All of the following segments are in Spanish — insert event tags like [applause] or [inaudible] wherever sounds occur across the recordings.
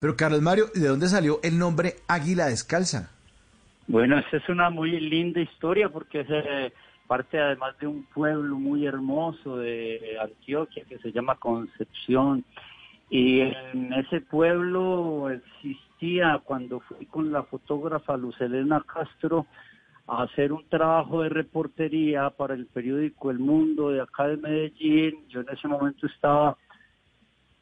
Pero Carlos Mario, ¿de dónde salió el nombre Águila Descalza? Bueno, esa es una muy linda historia porque es eh, parte además de un pueblo muy hermoso de Antioquia que se llama Concepción. Y en ese pueblo existía, cuando fui con la fotógrafa Lucelena Castro a hacer un trabajo de reportería para el periódico El Mundo de acá de Medellín, yo en ese momento estaba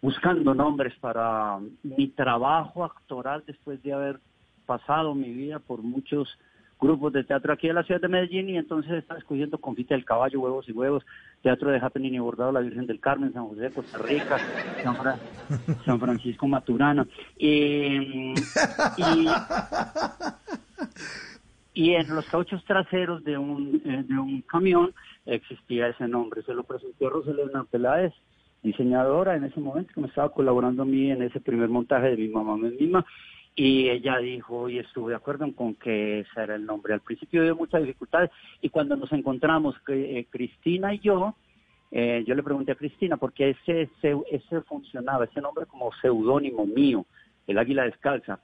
buscando nombres para mi trabajo actoral después de haber pasado mi vida por muchos grupos de teatro aquí en la ciudad de Medellín y entonces estaba escogiendo Confite del Caballo, Huevos y Huevos, Teatro de Happening y Bordado, La Virgen del Carmen, San José de Costa Rica, San, Francisco Maturana. Y, y, en los cauchos traseros de un, eh, de un camión existía ese nombre. Se lo presentó Roselena Peláez, diseñadora en ese momento, que me estaba colaborando a mí en ese primer montaje de mi mamá misma, y ella dijo, y estuve de acuerdo con que ese era el nombre. Al principio hubo muchas dificultades, y cuando nos encontramos, eh, Cristina y yo, eh, yo le pregunté a Cristina, porque ese, ese, ese funcionaba, ese nombre como seudónimo mío, el águila descalza,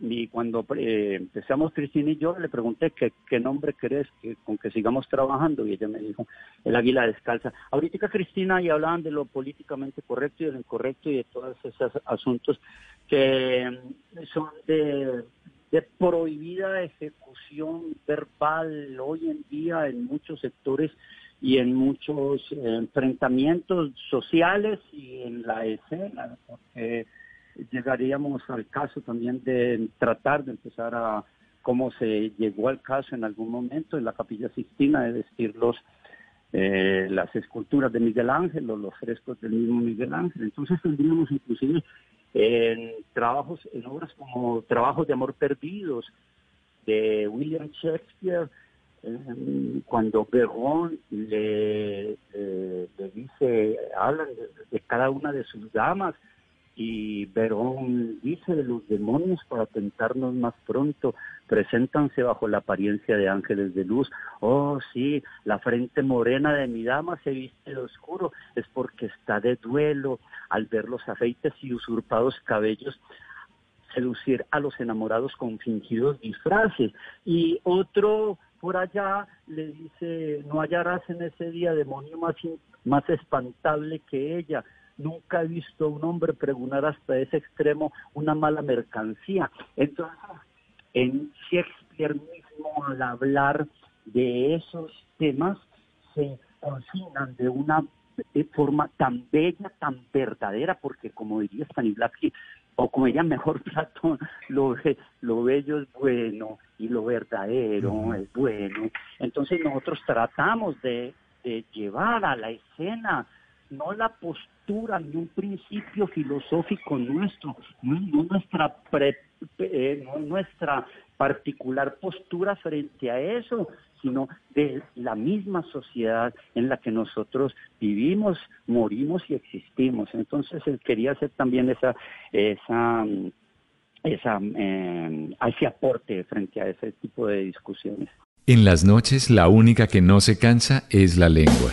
y cuando eh, empezamos Cristina y yo le pregunté qué, qué nombre crees que, con que sigamos trabajando y ella me dijo el águila descalza. Ahorita Cristina y hablaban de lo políticamente correcto y de lo incorrecto y de todos esos asuntos que mm, son de, de prohibida ejecución verbal hoy en día en muchos sectores y en muchos eh, enfrentamientos sociales y en la escena, porque llegaríamos al caso también de tratar de empezar a, cómo se llegó al caso en algún momento en la Capilla Sistina, de vestir los, eh, las esculturas de Miguel Ángel o los frescos del mismo Miguel Ángel. Entonces tendríamos inclusive en trabajos, en obras como Trabajos de Amor Perdidos de William Shakespeare, eh, cuando Berón le, le dice, hablan de, cada una de sus damas, y Verón dice de los demonios para tentarnos más pronto, preséntanse bajo la apariencia de ángeles de luz. Oh, sí, la frente morena de mi dama se viste de oscuro, es porque está de duelo al ver los afeites y usurpados cabellos seducir a los enamorados con fingidos disfraces. Y otro por allá le dice, no hallarás en ese día demonio más, más espantable que ella nunca he visto a un hombre pregonar hasta ese extremo una mala mercancía. Entonces, en Shakespeare mismo, al hablar de esos temas, se consignan de una forma tan bella, tan verdadera, porque como diría Stanislavski, o como diría mejor [laughs] Platón, lo, lo bello es bueno y lo verdadero es bueno. Entonces nosotros tratamos de, de llevar a la escena no la postura ni un principio filosófico nuestro, no, nuestra, eh, nuestra particular postura frente a eso, sino de la misma sociedad en la que nosotros vivimos, morimos y existimos. Entonces él quería hacer también esa, esa, esa, eh, ese aporte frente a ese tipo de discusiones. En las noches la única que no se cansa es la lengua.